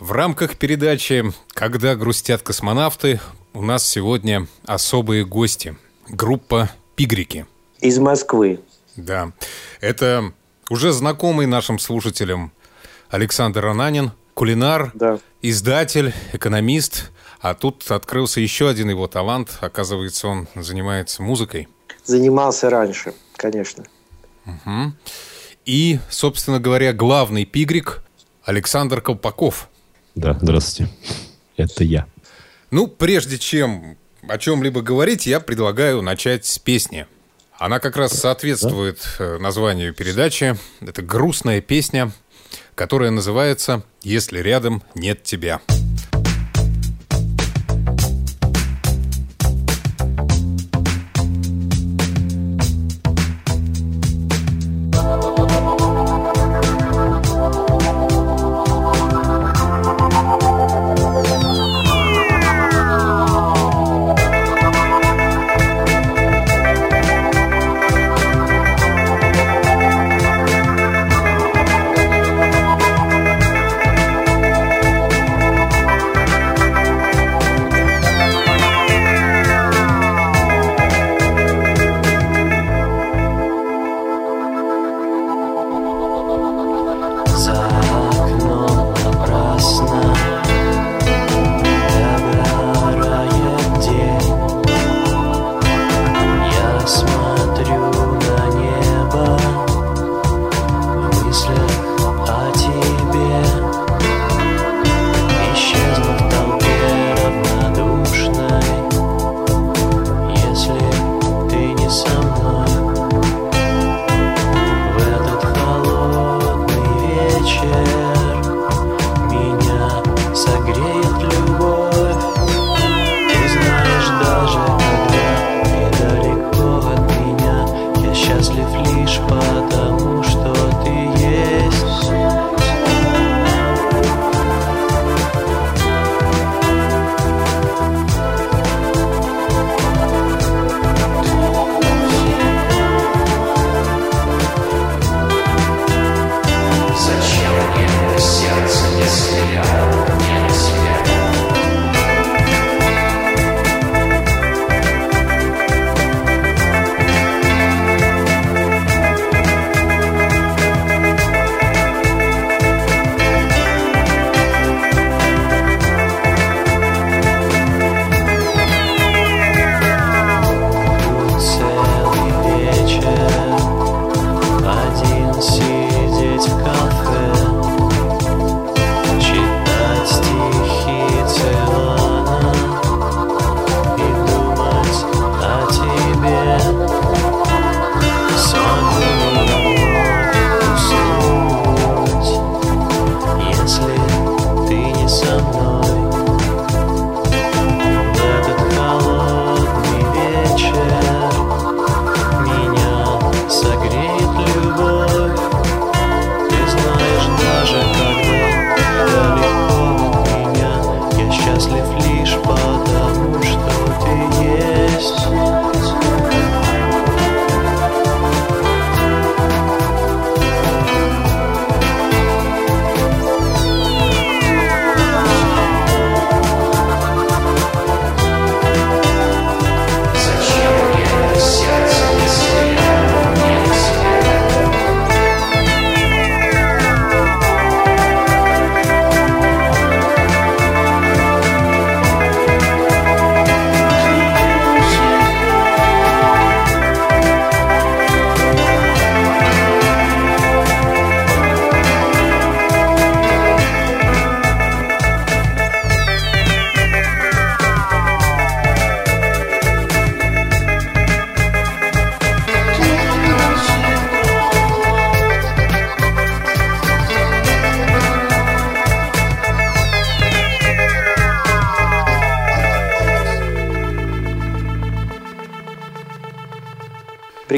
В рамках передачи «Когда грустят космонавты» у нас сегодня особые гости. Группа «Пигрики». Из Москвы. Да. Это уже знакомый нашим слушателям Александр Ананин, кулинар, да. издатель, экономист. А тут открылся еще один его талант. Оказывается, он занимается музыкой. Занимался раньше, конечно. Угу. И, собственно говоря, главный пигрик Александр Колпаков – да, здравствуйте. Это я. Ну, прежде чем о чем-либо говорить, я предлагаю начать с песни. Она как раз соответствует? Э, названию передачи. Это грустная песня, которая называется «Если рядом нет тебя».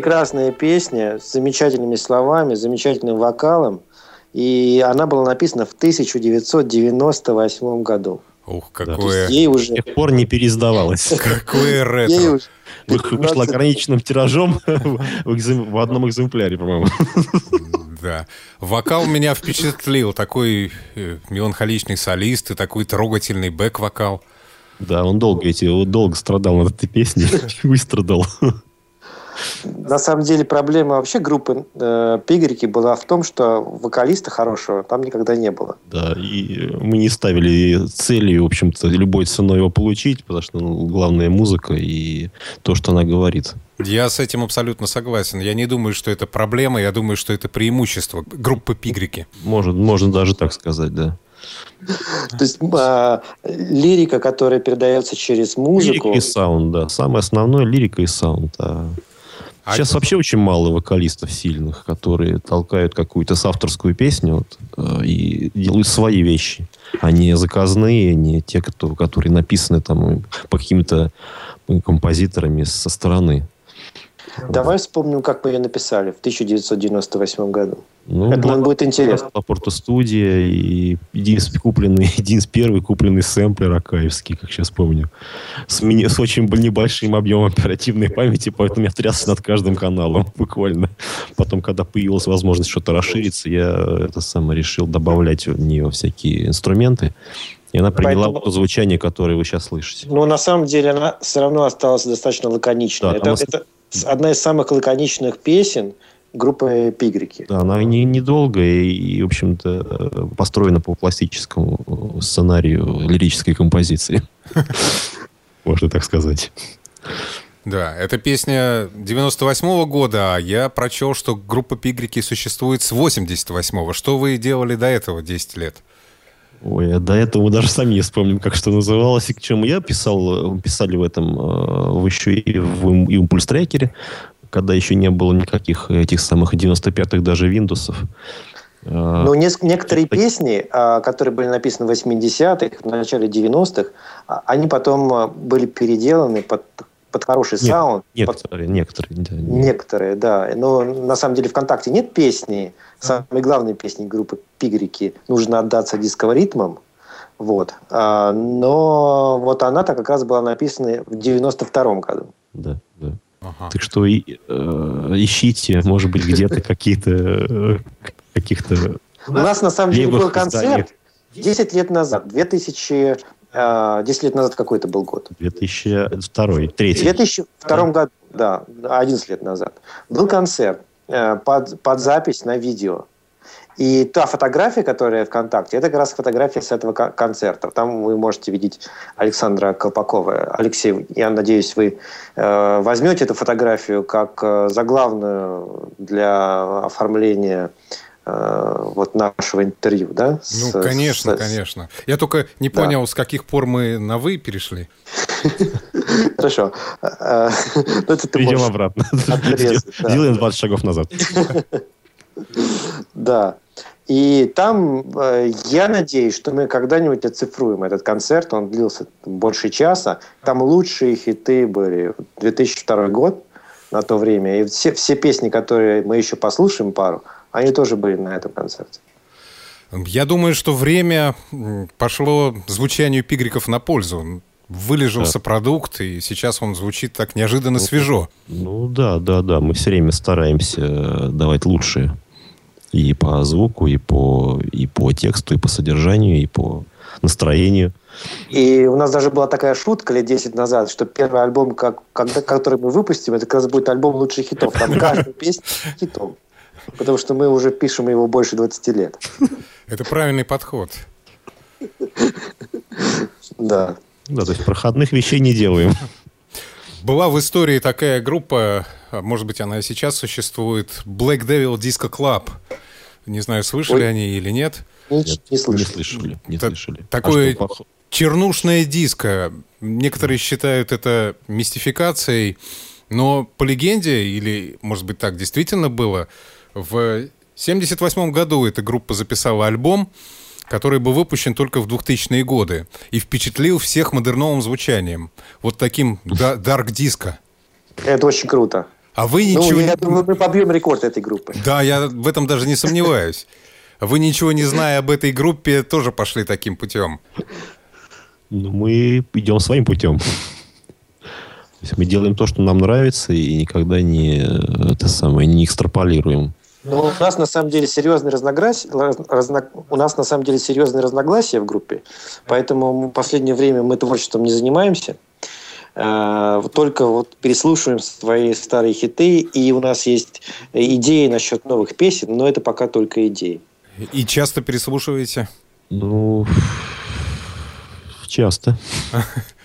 Прекрасная песня с замечательными словами, замечательным вокалом. И она была написана в 1998 году. Ух, какое... ей уже... С тех пор не переиздавалась. Какое ретро. Вышла ограниченным тиражом в одном экземпляре, по-моему. Да. Вокал меня впечатлил. Такой э, меланхоличный солист и такой трогательный бэк-вокал. Да, он долго эти, он долго страдал над этой песней. Выстрадал. На самом деле проблема вообще группы э, Пигрики была в том, что вокалиста хорошего там никогда не было. Да, и мы не ставили целью, в общем-то, любой ценой его получить, потому что ну, главная музыка и то, что она говорит. Я с этим абсолютно согласен. Я не думаю, что это проблема, я думаю, что это преимущество группы Пигрики. Может, можно даже так сказать, да. То есть а, лирика, которая передается через музыку... Лирика и саунд, да. Самое основное лирика и саунд. А а Сейчас вообще очень мало вокалистов сильных, которые толкают какую-то авторскую песню вот, э, и делают свои вещи, а не заказные, не те, кто, которые написаны там по каким-то композиторами со стороны. Давай вспомним, как мы ее написали в 1998 году. Ну, Это нам будет интересно. Порто студия и единственный купленный, единственный первый купленный сэмплер Акаевский, как сейчас помню. С, мини, с очень небольшим объемом оперативной памяти, поэтому я трясся над каждым каналом буквально. Потом, когда появилась возможность что-то расшириться, я это самое решил добавлять в нее всякие инструменты. И она приняла Поэтому... то звучание, которое вы сейчас слышите. Но на самом деле она все равно осталась достаточно лаконичной. Да, это, она... это одна из самых лаконичных песен группы Пигрики. Да, она не, недолгая и, и, в общем-то, построена по классическому сценарию лирической композиции. Можно так сказать. Да, это песня 98-го года, а я прочел, что группа Пигрики существует с 88-го. Что вы делали до этого 10 лет? Ой, а до этого мы даже сами не вспомним, как что называлось и к чему. Я писал, писали в этом, э, в еще и в импульс трекере, когда еще не было никаких этих самых 95-х даже Windows. Э, ну, некоторые это... песни, а, которые были написаны в 80-х, в начале 90-х, а, они потом э, были переделаны под под хороший Нет, саунд. Некоторые, под... некоторые, да. Некоторые, да. Но на самом деле ВКонтакте нет песни, самой главной песни группы Пигрики «Нужно отдаться дисково-ритмам». Вот. А, но вот она-то как раз была написана в 92-м году. Да, да. Ага. Так что и, э, ищите, может быть, где-то какие-то э, каких-то... У нас на самом деле был концерт 10 лет назад, 2000 10 а, лет назад какой это был год? 2002, 2003. В 2002 году, да, 11 лет назад. Был концерт э, под, под запись на видео. И та фотография, которая ВКонтакте, это как раз фотография с этого концерта. Там вы можете видеть Александра Колпакова. Алексей, я надеюсь, вы э, возьмете эту фотографию как э, заглавную для оформления вот нашего интервью, да? Ну, конечно, с, конечно. Я только не да. понял, с каких пор мы на «вы» перешли. Хорошо. Э, ну, Идем обратно. Делаем 20 шагов назад. Да. И там э, я надеюсь, что мы когда-нибудь оцифруем этот концерт. Он длился больше часа. Там лучшие хиты были. 2002 год на то время. И все, все песни, которые мы еще послушаем пару – они тоже были на этом концерте. Я думаю, что время пошло звучанию пигриков на пользу. Вылежался да. продукт, и сейчас он звучит так неожиданно ну, свежо. Ну да, да, да. Мы все время стараемся э, давать лучшее. И по звуку, и по, и по тексту, и по содержанию, и по настроению. И у нас даже была такая шутка лет 10 назад, что первый альбом, как, когда, который мы выпустим, это как раз будет альбом лучших хитов. Там каждая песня хитом потому что мы уже пишем его больше 20 лет. Это правильный подход. Да. Да, то есть проходных вещей не делаем. Была в истории такая группа, а может быть, она и сейчас существует, Black Devil Disco Club. Не знаю, слышали Ой. они или нет. Нет, не, слышали. Не слышали. Не Та- слышали. Такое а чернушное диско. Некоторые считают это мистификацией, но по легенде, или, может быть, так действительно было, в 1978 году эта группа записала альбом, который был выпущен только в 2000-е годы и впечатлил всех модерновым звучанием. Вот таким дарк-диско. Это очень круто. А вы ну, ничего... Ну, я думаю, мы побьем рекорд этой группы. Да, я в этом даже не сомневаюсь. Вы ничего не зная об этой группе, тоже пошли таким путем. Ну, мы идем своим путем. То есть мы делаем то, что нам нравится, и никогда не, это самое, не экстраполируем. Ну, у нас на самом деле серьезные разногласия, разно, у нас на самом деле серьезные разногласия в группе, поэтому в последнее время мы творчеством не занимаемся. А, только вот переслушиваем свои старые хиты, и у нас есть идеи насчет новых песен, но это пока только идеи. И часто переслушиваете? Ну, часто.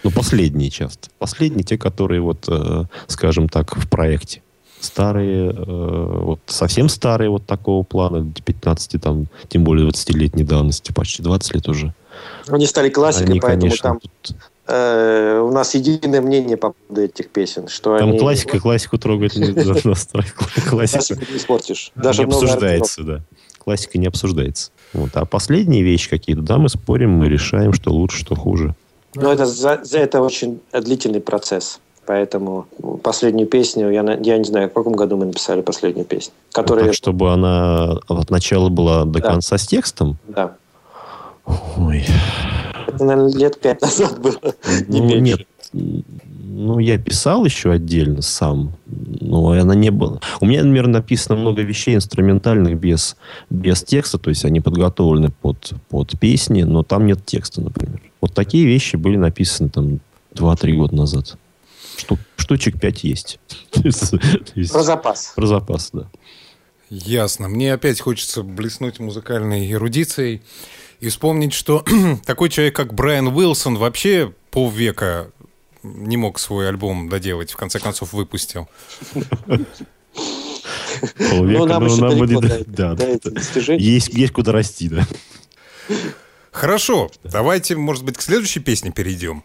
Ну, последние часто. Последние, те, которые вот, э, скажем так, в проекте старые, э, вот совсем старые вот такого плана, 15, там, тем более 20-летней давности, почти 20 лет уже. Они стали классикой, Они, поэтому конечно, там тут... э, у нас единое мнение по поводу этих песен. Что там они... классика, классику трогать не Классику не испортишь. Даже не обсуждается, да. Классика не обсуждается. Вот. А последние вещи какие-то, да, мы спорим, мы решаем, что лучше, что хуже. Но это за, за это очень длительный процесс. Поэтому последнюю песню, я, я не знаю, в каком году мы написали последнюю песню. Которая... Так, чтобы она от начала была до да. конца с текстом? Да. Ой. Это, наверное, лет пять назад было. Ну, не нет. Ну, я писал еще отдельно сам, но она не была. У меня, например, написано много вещей инструментальных без, без текста, то есть они подготовлены под, под песни, но там нет текста, например. Вот такие вещи были написаны там 2-3 года назад штук, штучек 5 есть. Про запас. Про запас, да. Ясно. Мне опять хочется блеснуть музыкальной эрудицией и вспомнить, что такой человек, как Брайан Уилсон, вообще полвека не мог свой альбом доделать, в конце концов выпустил. Полвека, но нам, но нам да, да, да, есть, есть куда расти, да. Хорошо, давайте, может быть, к следующей песне перейдем.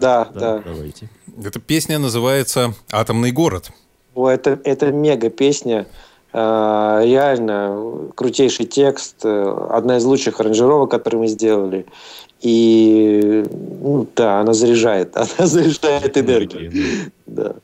Да, да. да. Давайте. Эта песня называется «Атомный город». О, это, это мега песня. Э, реально крутейший текст. Э, одна из лучших аранжировок, которые мы сделали. И ну, да, она заряжает. Она заряжает энергию. Да.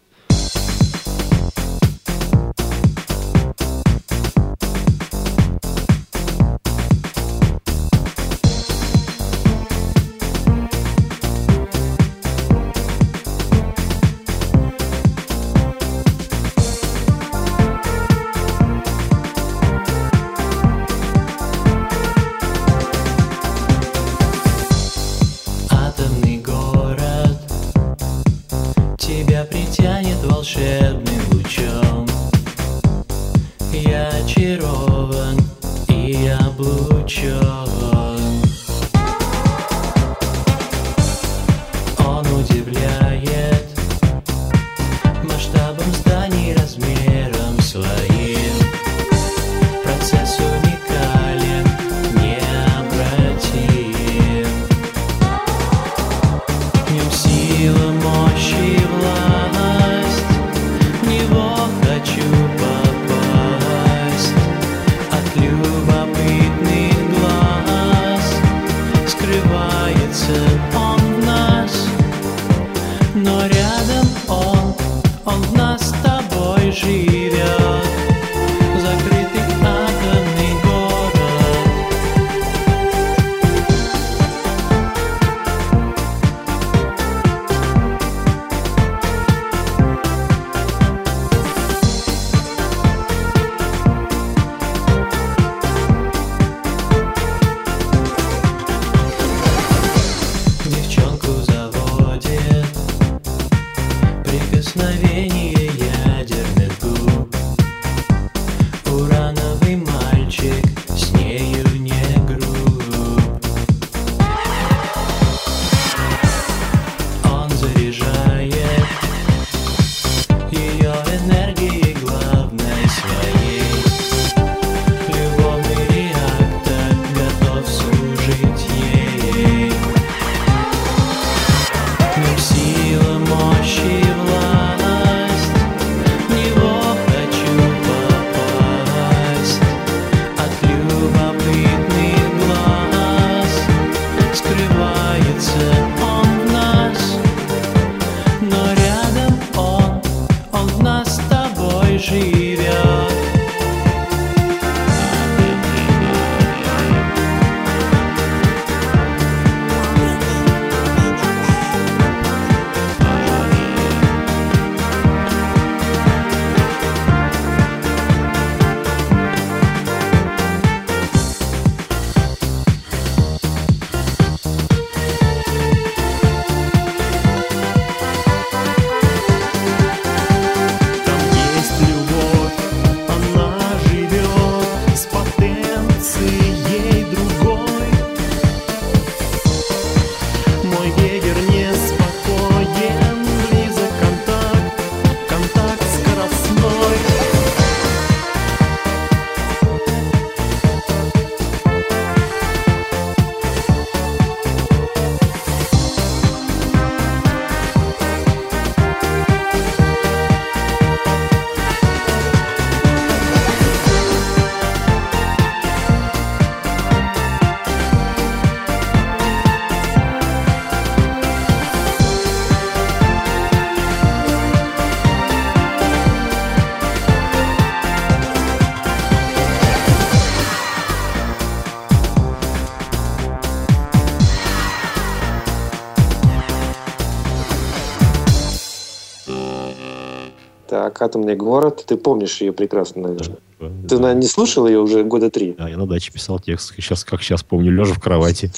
«Атомный город». Ты помнишь ее прекрасно, наверное. Да, Ты, да. наверное, не слушал ее уже года три? Да, я на даче писал текст. Сейчас, как сейчас помню, лежа в кровати.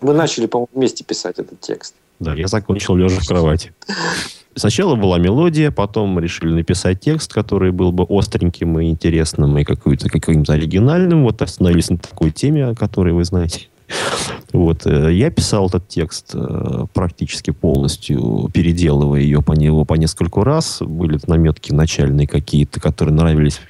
Мы начали, по-моему, вместе писать этот текст. Да, я закончил лежа в кровати. Сначала была мелодия, потом решили написать текст, который был бы остреньким и интересным, и каким-то каким-то оригинальным. Вот остановились на такой теме, о которой вы знаете. Вот. Э, я писал этот текст э, практически полностью, переделывая ее по него по нескольку раз. Были наметки начальные какие-то, которые нравились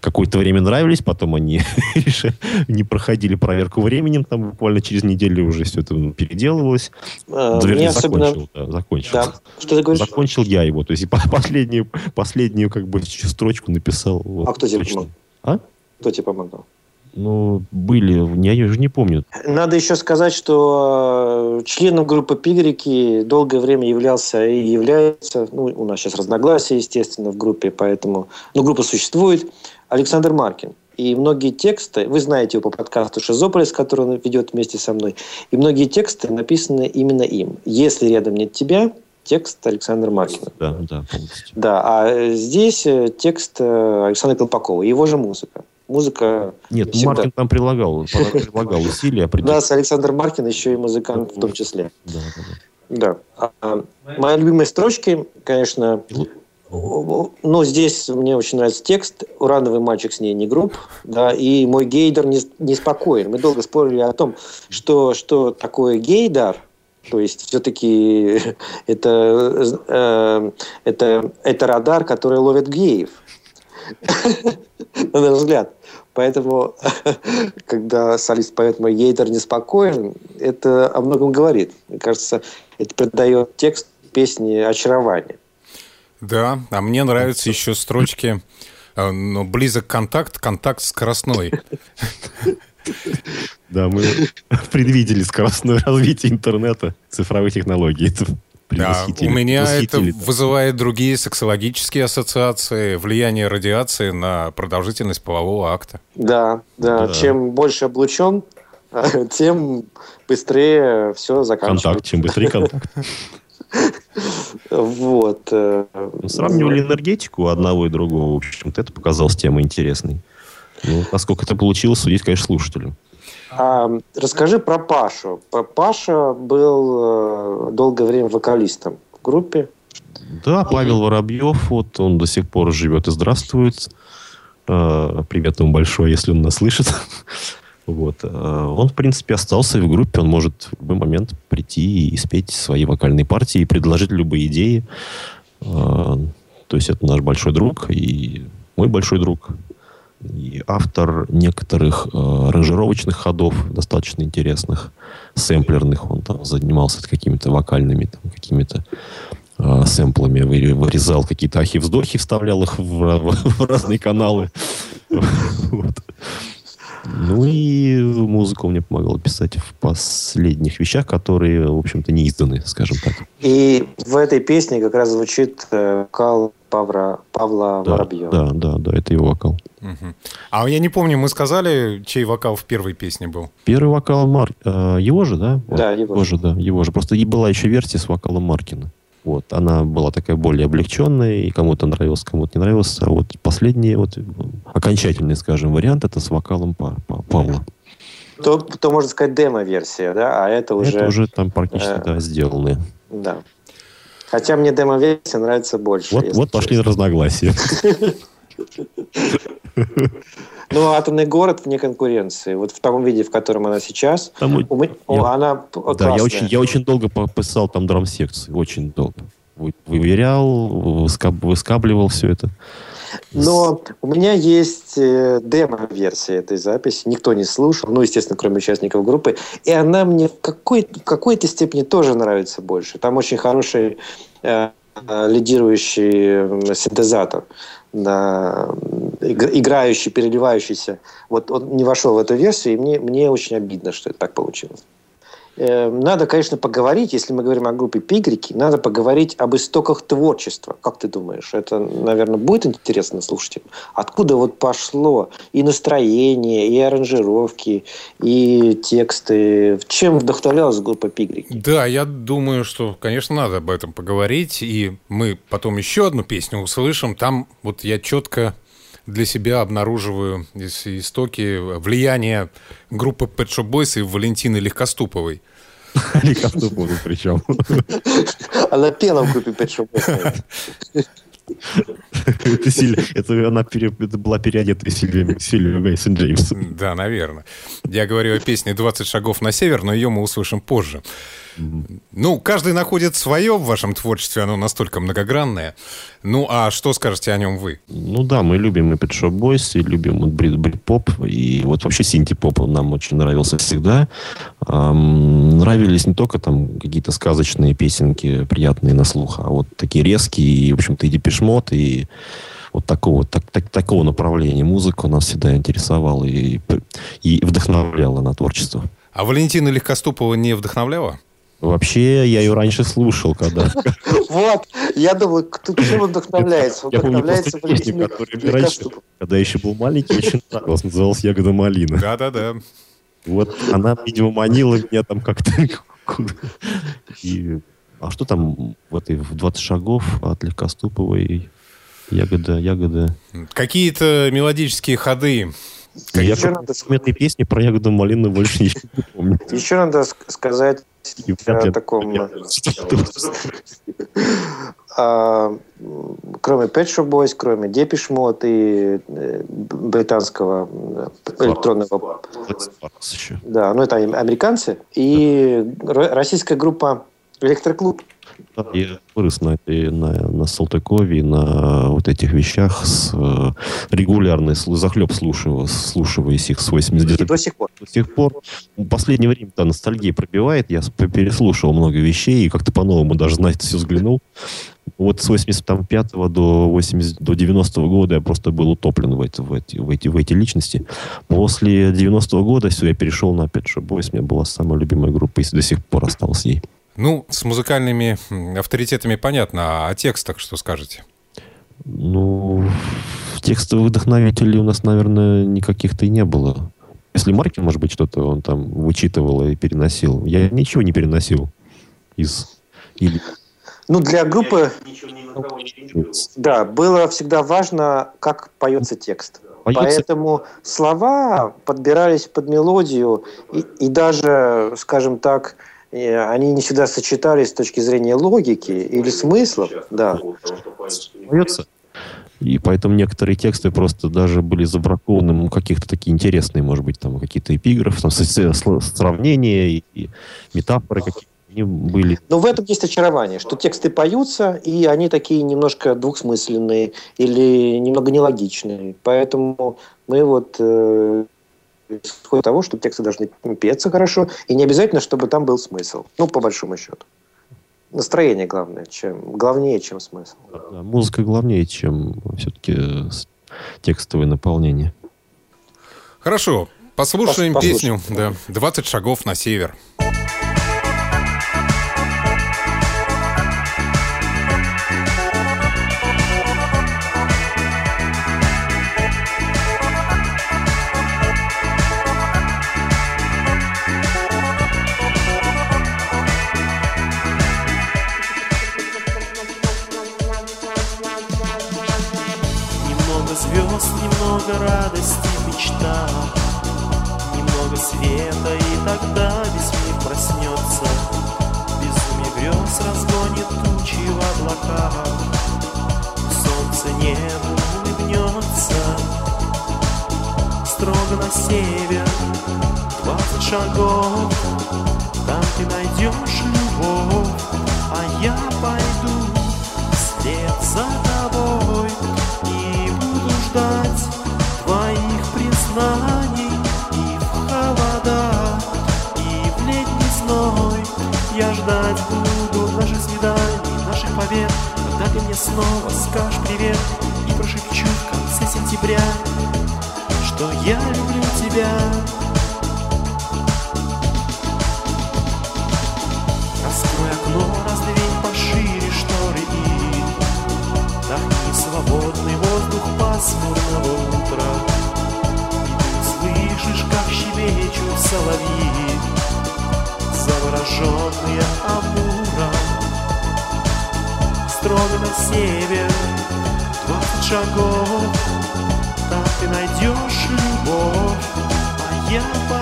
какое-то время нравились, потом они не проходили проверку временем, там буквально через неделю уже все это переделывалось. А, Вернее, закончил, да, закончил. Да. Что ты говоришь? Закончил я его, то есть последнюю, последнюю как бы строчку написал. Вот, а кто тебе помогал? А? Кто тебе помогал? Ну, были, я уже не помню. Надо еще сказать, что э, членом группы Пигрики долгое время являлся и является, ну, у нас сейчас разногласия, естественно, в группе, поэтому, ну, группа существует, Александр Маркин. И многие тексты, вы знаете его по подкасту «Шизополис», который он ведет вместе со мной, и многие тексты написаны именно им. «Если рядом нет тебя», текст Александра Маркина. Да, да, полностью. Да, а здесь э, текст э, Александра Колпакова, его же музыка музыка... Нет, всегда... Маркин там прилагал, прилагал усилия. Да, с Александр Маркин еще и музыкант в том числе. Да, да. да. А, мои любимые строчки, конечно, ну, здесь мне очень нравится текст. Урановый мальчик с ней не груб. Да, и мой гейдер не, неспокоен. Мы долго спорили о том, что, что такое гейдар. То есть все-таки это, э, это, это радар, который ловит геев. На наш взгляд. Поэтому, когда солист поет «Мой гейтер неспокоен», это о многом говорит. Мне кажется, это придает текст песни очарование. Да, а мне нравятся еще строчки э, но близок контакт, контакт скоростной. Да, мы предвидели скоростное развитие интернета, цифровых технологий. Да, у меня это вызывает другие сексологические ассоциации, влияние радиации на продолжительность полового акта. Да, да. да. Чем больше облучен, тем быстрее все заканчивается. Контакт, чем быстрее контакт. Вот. Э, ну, сравнивали энергетику одного и другого. В общем-то, это показалось темой интересной. Ну, насколько это получилось, судить, конечно, слушателю. А, расскажи про Пашу. Паша был э, долгое время вокалистом в группе. Да, Павел Воробьев, вот он до сих пор живет и здравствует. Э, привет ему большое, если он нас слышит. Вот. Э, он, в принципе, остался в группе. Он может в любой момент прийти и спеть свои вокальные партии и предложить любые идеи. То есть это наш большой друг и мой большой друг и автор некоторых э, ходов, достаточно интересных, сэмплерных. Он там занимался какими-то вокальными, там, какими-то э, сэмплами, вырезал какие-то ахи-вздохи, вставлял их в, в, в разные каналы. Ну и музыку мне помогала писать в последних вещах, которые, в общем-то, не изданы, скажем так. И в этой песне как раз звучит э, вокал Павла, Павла да, Воробьева. Да, да, да, это его вокал. Угу. А я не помню, мы сказали, чей вокал в первой песне был? Первый вокал Мар... Э, его же, да? Да, его, его же. Да, его же. Просто и была еще версия с вокалом Маркина. Вот, она была такая более облегченная, и кому-то нравилось, кому-то не нравилось. А вот последний, вот, окончательный, скажем, вариант, это с вокалом па па Павла. То, то, можно сказать, демо-версия, да? А это уже... Это уже там практически, э, да, сделанные. Да. Хотя мне демо-версия нравится больше. Вот, вот пошли разногласия. Ну, атомный город вне конкуренции. Вот в том виде, в котором она сейчас, там, у, я, она Да, я очень, я очень долго писал там драм-секцию. Очень долго. Выверял, выскабливал все это. Но у меня есть э, демо-версия этой записи. Никто не слушал, ну, естественно, кроме участников группы. И она мне в, какой- в какой-то степени тоже нравится больше. Там очень хороший э, э лидирующий синтезатор да, играющий, переливающийся. Вот он не вошел в эту версию, и мне, мне очень обидно, что это так получилось. Э, надо, конечно, поговорить, если мы говорим о группе Пигрики, надо поговорить об истоках творчества. Как ты думаешь? Это, наверное, будет интересно слушателям. Откуда вот пошло и настроение, и аранжировки, и тексты? Чем вдохновлялась группа Пигрики? Да, я думаю, что, конечно, надо об этом поговорить. И мы потом еще одну песню услышим. Там вот я четко для себя обнаруживаю истоки влияния группы Pet Shop Boys и Валентины Легкоступовой. Легкоступовой причем. Она пела в группе Pet Shop Boys. Это, Силь... это она пере... это была переодетая Сильвия, Сильвия Мейсон Джеймс. Да, наверное. Я говорю о песне «20 шагов на север», но ее мы услышим позже. Ну, каждый находит свое в вашем творчестве, оно настолько многогранное. Ну, а что скажете о нем вы? Ну да, мы любим и Pet Shop Boys, и любим вот брит, брит-поп, и вот вообще синти-поп нам очень нравился всегда. Эм, нравились не только там какие-то сказочные песенки, приятные на слух, а вот такие резкие, и, в общем-то, и депешмот, и вот такого, так, так, такого направления музыку нас всегда интересовала и, и вдохновляла на творчество. А Валентина Легкоступова не вдохновляла? Вообще, я ее раньше слушал, когда... Вот, я думаю, кто чем вдохновляется? Вдохновляется песню, которую раньше, когда еще был маленький, очень нравилась, называлась «Ягода малина». Да-да-да. Вот она, видимо, манила меня там как-то... И... А что там в этой в 20 шагов от Легкоступовой? Ягода, ягода. Какие-то мелодические ходы. Я еще надо... этой песни про ягоду малину больше ничего не помню. Еще надо сказать о таком... А, кроме Pet Shop Boys, кроме Depeche Mode и э, британского э, электронного... Да, ну это американцы. И российская группа Электроклуб. Я вырос на, на, на Салтыкове, на вот этих вещах с э, регулярной захлеб слушаю, слушаюсь их с 89 До сих пор. До сих пор. В последнее время-то ностальгия пробивает. Я переслушал много вещей и как-то по-новому даже, знаете, все взглянул. Вот с 85 до, 80, до 90 -го года я просто был утоплен в эти, в, эти, в, эти, в эти личности. После 90 -го года все, я перешел на Pet Shop Boys. У меня была самая любимая группа и до сих пор осталась ей. Ну, с музыкальными авторитетами понятно, а о текстах что скажете? Ну, текстовых вдохновителей у нас, наверное, никаких-то и не было. Если Маркин, может быть, что-то он там вычитывал и переносил. Я ничего не переносил из... Или... Ну, для группы... Да, было всегда важно, как поется текст. Поется... Поэтому слова подбирались под мелодию, и, и даже, скажем так, они не всегда сочетались с точки зрения логики или смысла. Да. И поэтому некоторые тексты просто даже были забракованы, ну, каких-то такие интересные, может быть, там какие-то эпиграфы, там, сравнения и, и метафоры какие-то они были. Но в этом есть очарование, что тексты поются, и они такие немножко двухсмысленные или немного нелогичные. Поэтому мы вот э, исходит того, что тексты должны петься хорошо, и не обязательно, чтобы там был смысл. Ну, по большому счету. Настроение главное, чем, главнее, чем смысл. Да, музыка главнее, чем все-таки текстовое наполнение. Хорошо, послушаем Пос, песню да, «20 шагов на север». Строго на север. Двадцать шагов Там ты найдешь любовь. А я пойду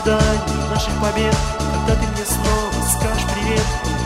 свиданий, наших побед Когда ты мне снова скажешь привет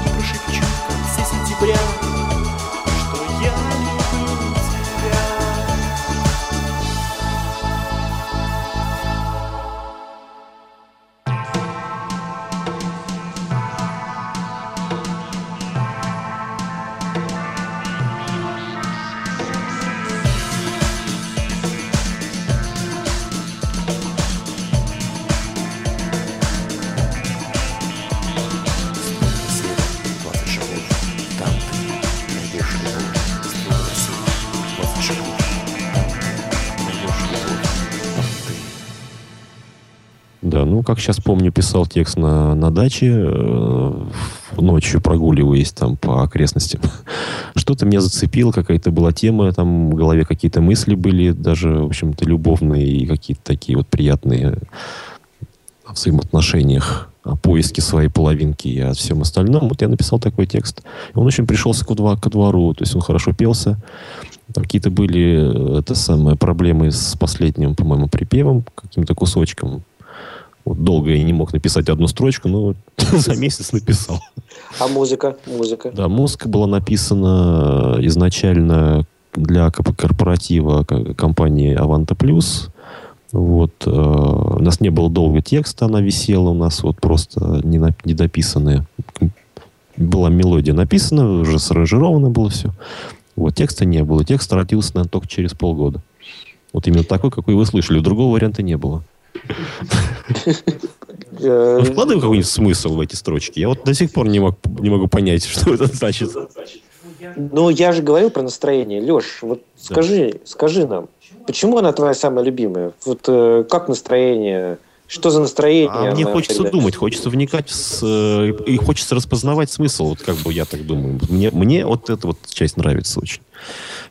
сейчас помню, писал текст на, на даче, э, ночью прогуливаясь там по окрестностям. Что-то меня зацепило, какая-то была тема, там в голове какие-то мысли были, даже, в общем-то, любовные и какие-то такие вот приятные о взаимоотношениях, о поиске своей половинки и о всем остальном. Вот я написал такой текст. Он очень пришелся ко, дво- ко двору, то есть он хорошо пелся. Там какие-то были э, это самое, проблемы с последним, по-моему, припевом, каким-то кусочком. Вот долго я не мог написать одну строчку, но за месяц написал. А музыка? Музыка. Да, музыка была написана изначально для корпоратива компании Avanta Plus. Вот, э, у нас не было долго текста, она висела у нас вот просто не на- недописанная. Была мелодия написана, уже саранжировано было все. Вот, текста не было. Текст родился, наверное, только через полгода. Вот именно такой, какой вы слышали. Другого варианта не было. Э, Вы вкладываем какой-нибудь смысл в эти строчки? Я вот до сих пор не, мог, не могу понять, что это значит. Ну, я же говорил про настроение. Леш, вот скажи, скажи нам, почему она твоя самая любимая? Вот э, как настроение? Что за настроение? А мне хочется передает? думать, хочется вникать с, э, и хочется распознавать смысл, вот как бы я так думаю. Мне, мне вот эта вот часть нравится очень.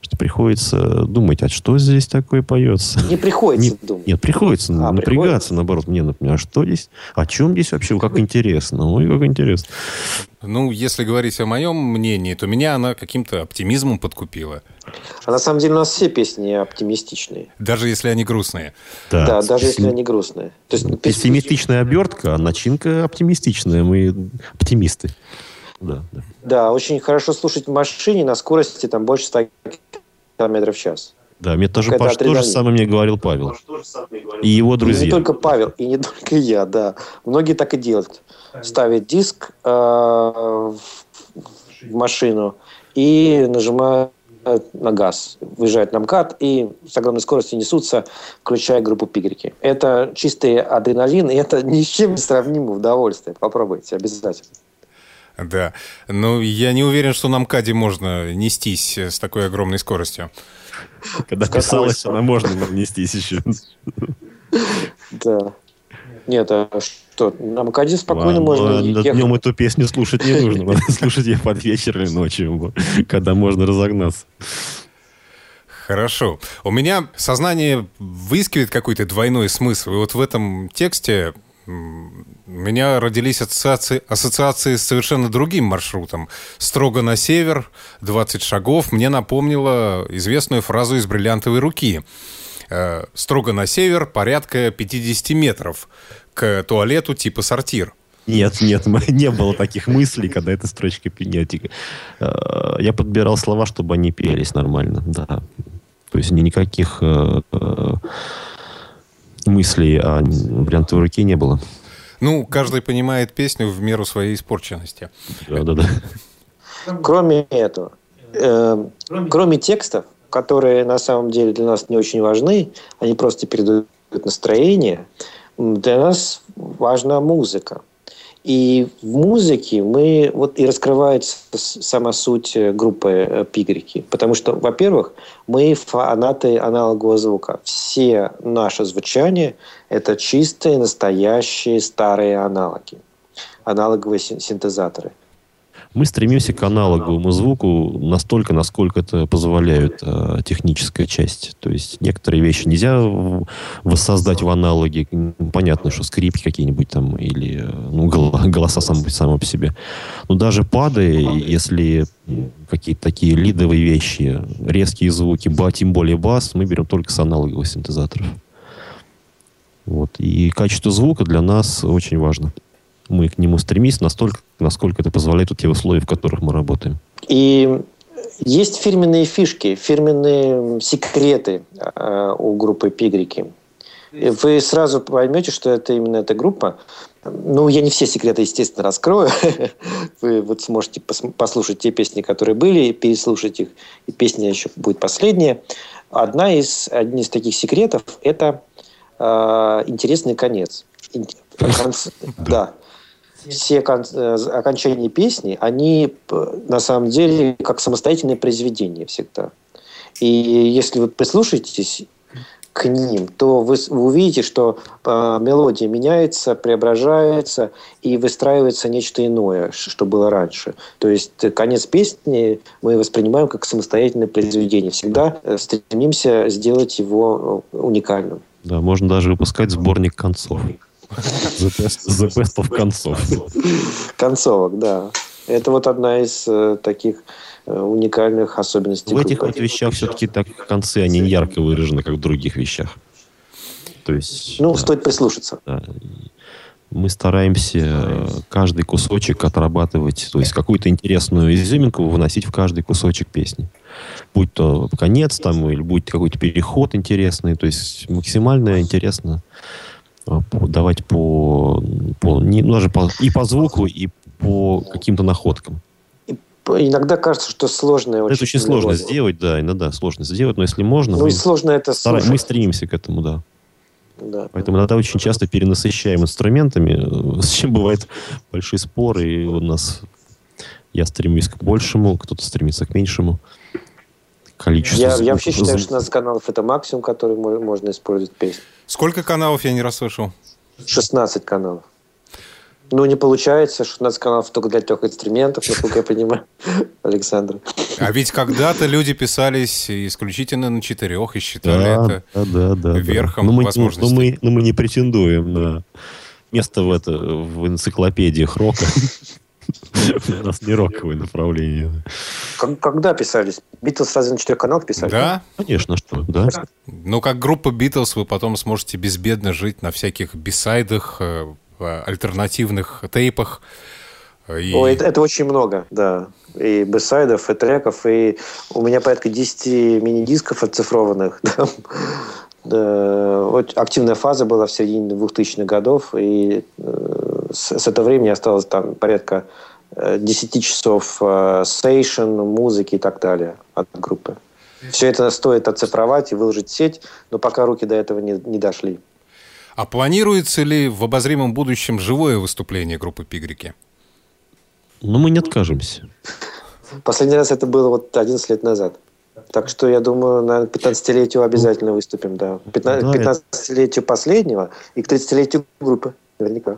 Что приходится думать, а что здесь такое поется? Не приходится Не- думать. Нет, приходится А, напрягаться, приходится? наоборот, мне, например, а что здесь, о чем здесь вообще, как интересно, ой, как интересно. Ну, если говорить о моем мнении, то меня она каким-то оптимизмом подкупила. А на самом деле у нас все песни оптимистичные. Даже если они грустные. Да, даже если они грустные. То есть, песни- Пессимистичная обертка, а начинка оптимистичная. Мы оптимисты. Да, да. Да, очень хорошо слушать в машине на скорости там больше 100 километров в час. Да, мне тоже, Паш, то же самое мне говорил Павел. И его И друзья. не только Павел, и не только я, да. Многие так и делают. Ставят диск э, в машину и нажимают на газ, выезжают на МКАД и с огромной скоростью несутся, включая группу «Пигрики». Это чистый адреналин, и это ни с чем не сравнимое удовольствие. Попробуйте обязательно. Да. Ну, я не уверен, что на МКАДе можно нестись с такой огромной скоростью. Когда писалось, она можно нанестись еще. Да. нет, а что? На МК-1 спокойно Ладно, можно но ехать. Днем эту песню слушать не нужно. Надо слушать ее под вечер или ночью, когда можно разогнаться. Хорошо. У меня сознание выискивает какой-то двойной смысл. И вот в этом тексте у меня родились ассоциации, ассоциации с совершенно другим маршрутом. Строго на север, 20 шагов. Мне напомнило известную фразу из «Бриллиантовой руки». Э, Строго на север, порядка 50 метров к туалету типа сортир. Нет, нет, не было таких мыслей, когда эта строчка пенетика. Я подбирал слова, чтобы они пелись нормально, да. То есть ни- никаких э, э, мыслей о бриллиантовой руке не было. Ну, каждый понимает песню в меру своей испорченности. Да, да, да. Кроме этого, э, кроме текстов, которые на самом деле для нас не очень важны, они просто передают настроение, для нас важна музыка. И в музыке мы вот и раскрывается сама суть э, группы э, Пигрики. Потому что, во-первых, мы фанаты аналогового звука. Все наши звучания – это чистые, настоящие, старые аналоги. Аналоговые син- синтезаторы. Мы стремимся к аналоговому звуку настолько, насколько это позволяет э, техническая часть. То есть некоторые вещи нельзя воссоздать в аналоге. Понятно, что скрипки какие-нибудь там или ну, гол- голоса сам, само по себе. Но даже пады, если какие-то такие лидовые вещи, резкие звуки, ба, тем более бас, мы берем только с аналоговых синтезаторов. Вот. И качество звука для нас очень важно. Мы к нему стремимся настолько, насколько это позволяет вот те условия, в которых мы работаем. И есть фирменные фишки, фирменные секреты э, у группы Пигрики. Вы сразу поймете, что это именно эта группа. Ну, я не все секреты, естественно, раскрою. Вы вот сможете пос- послушать те песни, которые были, переслушать их. И песня еще будет последняя. Одна из, один из таких секретов – это э, интересный конец. Конц- Да все кон- э, окончания песни, они на самом деле как самостоятельные произведения всегда. И если вы прислушаетесь к ним, то вы, увидите, что э, мелодия меняется, преображается и выстраивается нечто иное, что было раньше. То есть конец песни мы воспринимаем как самостоятельное произведение. Всегда э, стремимся сделать его э, уникальным. Да, можно даже выпускать сборник концов. The best, the best of концов. Концовок, да. Это вот одна из э, таких э, уникальных особенностей В этих вот вещах все-таки так концы, они не ярко выражены, как в других вещах. То есть... Ну, да, стоит прислушаться. да. Мы стараемся э, каждый кусочек отрабатывать, то есть какую-то интересную изюминку выносить в каждый кусочек песни. Будь то конец там, или будь какой-то переход интересный, то есть максимально интересно э, давать по, по не, ну, даже по, и по звуку, и по каким-то находкам. Иногда кажется, что сложное очень. это очень сложно мелодия. сделать, да, иногда сложно сделать, но если можно, Ну и сложно это стара- слушать. мы стремимся к этому, да. Да. Поэтому иногда очень часто перенасыщаем инструментами, э, с чем бывает большой спор, и у нас я стремлюсь к большему, кто-то стремится к меньшему количеству. Я, я вообще считаю, что 16 каналов это максимум, который мо- можно использовать в песне. Сколько каналов я не расслышал? 16 каналов. Ну, не получается, 16 каналов только для трех инструментов, насколько я понимаю, Александр. А ведь когда-то люди писались исключительно на четырех и считали Да, это... да, да, да, да. верхом но мы, возможностей. Но мы, но мы не претендуем на место в, это, в энциклопедиях рока. У нас не роковое направление. Когда писались? Битлз сразу на четырех каналах писали? Да? Конечно, что, да. Ну, как группа Битлз, вы потом сможете безбедно жить на всяких бисайдах, э, в альтернативных тейпах. И... Ой, это, это очень много, да. И бэсайдов, и треков, и у меня порядка 10 мини-дисков оцифрованных. Да. Вот активная фаза была в середине 2000-х годов, и э, с, с этого времени осталось там порядка э, 10 часов э, сейшн, музыки и так далее от группы. Все это стоит оцифровать и выложить в сеть, но пока руки до этого не, не дошли. А планируется ли в обозримом будущем живое выступление группы Пигрики? Но мы не откажемся. Последний раз это было вот 11 лет назад. Так что, я думаю, на 15-летию обязательно выступим, да. 15, Да, это- 15-летию последнего и к 30-летию группы, наверняка.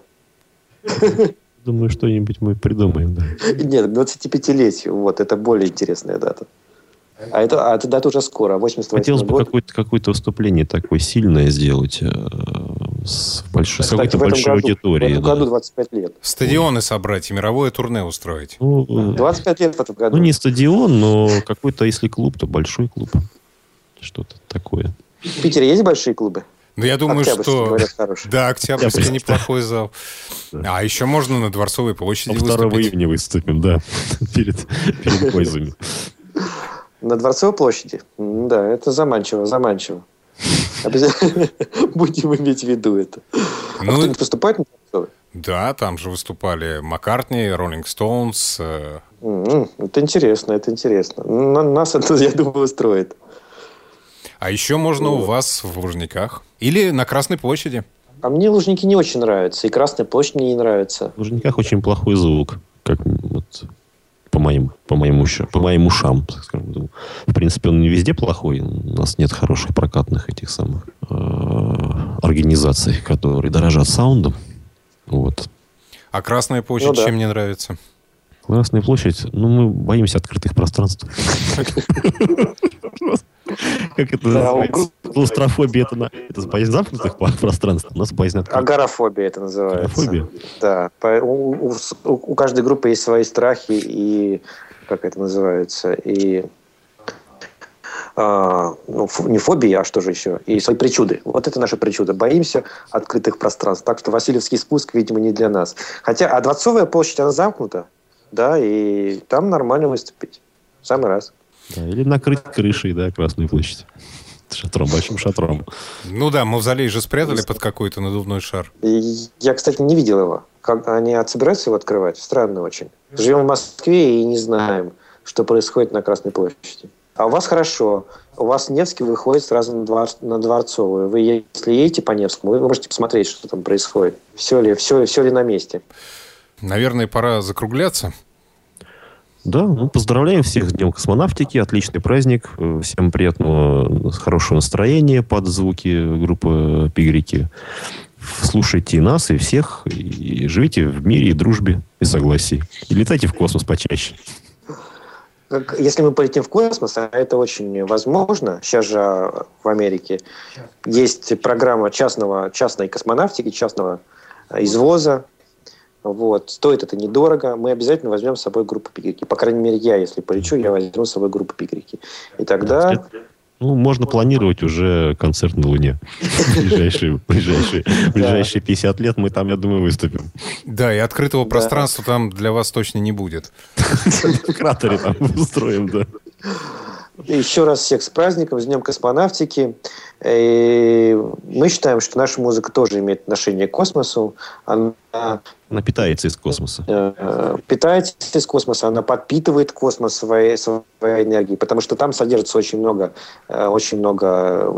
Думаю, что-нибудь мы придумаем, да. Нет, к 25-летию, вот, это более интересная дата. А это, а эта дата уже скоро, 88 Хотелось бы год. какое-то, какое-то выступление такое сильное сделать э, с, большой, с какой-то в этом большой году- В аудиторией. этом да. году 25 лет. Стадионы собрать и мировое турне устроить. Ну, э, 25 лет в этом году. ну, не стадион, но какой-то, если клуб, то большой клуб. Что-то такое. В Питере есть большие клубы? Но я думаю, Октябрьский, что... говорят, хороший. Да, Октябрьский Октябрьский, неплохой зал. А еще можно на Дворцовой площади 2 выступить. июня выступим, да, перед, перед пользами. На Дворцовой площади? Да, это заманчиво, заманчиво. Будем иметь в виду это. А Ну, кто-нибудь выступает на Дворцовой? да, там же выступали Маккартни, Роллинг Стоунс. э, Это интересно, это интересно. На- Нас это, я думаю, устроит. А еще можно у вас в Лужниках. Или на Красной площади. А мне Лужники не очень нравятся, и Красная площадь мне не нравится. В Лужниках очень плохой звук, как вот по моим, по моим, ушам, по моим ушам, скажем. Ну, В принципе, он не везде плохой. У нас нет хороших прокатных этих самых э, организаций, которые дорожат саундом. Вот. А Красная площадь Ну да. чем не нравится? Красная площадь, ну, мы боимся открытых пространств. Как это называется? Клаустрофобия это на- это боязнь замкнутых пространств. У нас боязнь открытых. Агорафобия это называется. Агорафобия? Да. У, у- у- каждой группы есть свои страхи и как это называется и а, ну, не фобии, а что же еще? И свои причуды. Вот это наша причуда. Боимся открытых пространств. Так что Васильевский спуск, видимо, не для нас. Хотя, а Дворцовая площадь, она замкнута. Да, и там нормально выступить. В самый раз. Да, или накрыть крышей, да, Красную площадь. Шатром, большим шатром. Ну да, мавзолей же спрятали под какой-то надувной шар. Я, кстати, не видел его. Как они собираются его открывать? Странно очень. Живем в Москве и не знаем, что происходит на Красной площади. А у вас хорошо. У вас Невский выходит сразу на, двор, на Дворцовую. Вы, если едете по Невскому, вы можете посмотреть, что там происходит. Все ли, все, все ли на месте. Наверное, пора закругляться. Да, ну, поздравляем всех с Днем космонавтики. Отличный праздник. Э, Всем приятного, э, хорошего настроения под звуки группы Пигрики. Слушайте нас, и всех, и живите в мире и дружбе и согласии. И летайте в космос почаще. Если мы полетим в космос, а это очень возможно, сейчас же в Америке есть программа частного, частной космонавтики, частного э, извоза. Вот. Стоит это недорого. Мы обязательно возьмем с собой группу пигрики. По крайней мере, я, если полечу, я возьму с собой группу пигрики. И тогда... Ну, можно планировать уже концерт на Луне. Ближайшие, ближайшие, ближайшие 50 лет мы там, я думаю, выступим. Да, и открытого пространства там для вас точно не будет. В кратере там устроим, да. Еще раз всех с праздником, с Днем космонавтики. И мы считаем, что наша музыка тоже имеет отношение к космосу. Она Она питается из космоса. э, питается из космоса, она подпитывает космос своей, своей энергией, потому что там содержится очень много, э, очень много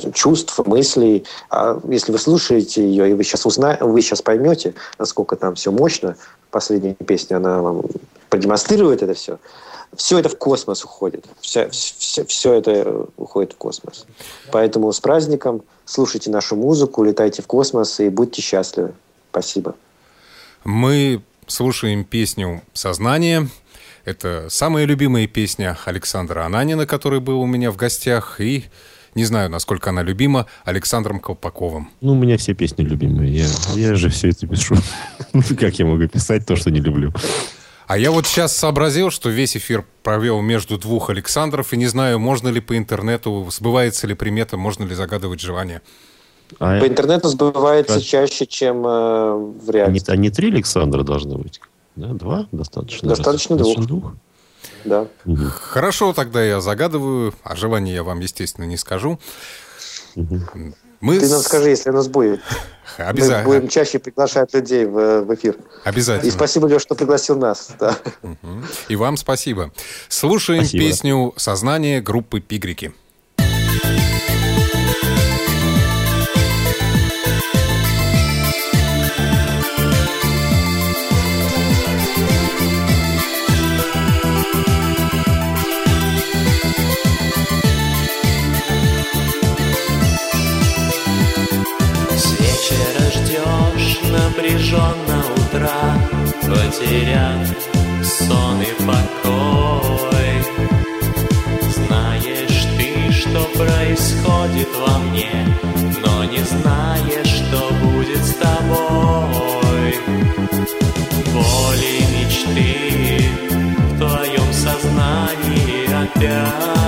э, чувств, мыслей. А если вы слушаете ее, и вы сейчас, узна... вы сейчас поймете, насколько там все мощно, последняя песня, она вам продемонстрирует это все, все это в космос уходит. Все, все, все это уходит в космос. Поэтому с праздником слушайте нашу музыку, летайте в космос и будьте счастливы. Спасибо. Мы слушаем песню «Сознание». Это самая любимая песня Александра Ананина, который был у меня в гостях, и, не знаю, насколько она любима, Александром Колпаковым. Ну, у меня все песни любимые. Я, я же все это пишу. Ну, Как я могу писать то, что не люблю? А я вот сейчас сообразил, что весь эфир провел между двух Александров, и не знаю, можно ли по интернету, сбывается ли примета, можно ли загадывать желание. А, По интернету сбывается Как? чаще, чем э, в а не, а не три Александра должно быть? Да, два? Достаточно. Достаточно двух. двух. Да. Мгм. Хорошо, тогда я загадываю, а желание я вам, естественно, не скажу. Мгм. Мы Ты нам с- скажи, если у нас будет. Мы Обяза- будем чаще приглашать людей в, в эфир. И Обязательно. спасибо, Леш, что пригласил нас. Да. Мгм. И вам спасибо. Слушаем Спасибо. песню «Сознание» группы «Пигрики». потерян сон и покой. Знаешь ты, что происходит во мне, но не знаешь, что будет с тобой. Боли мечты в твоем сознании опять.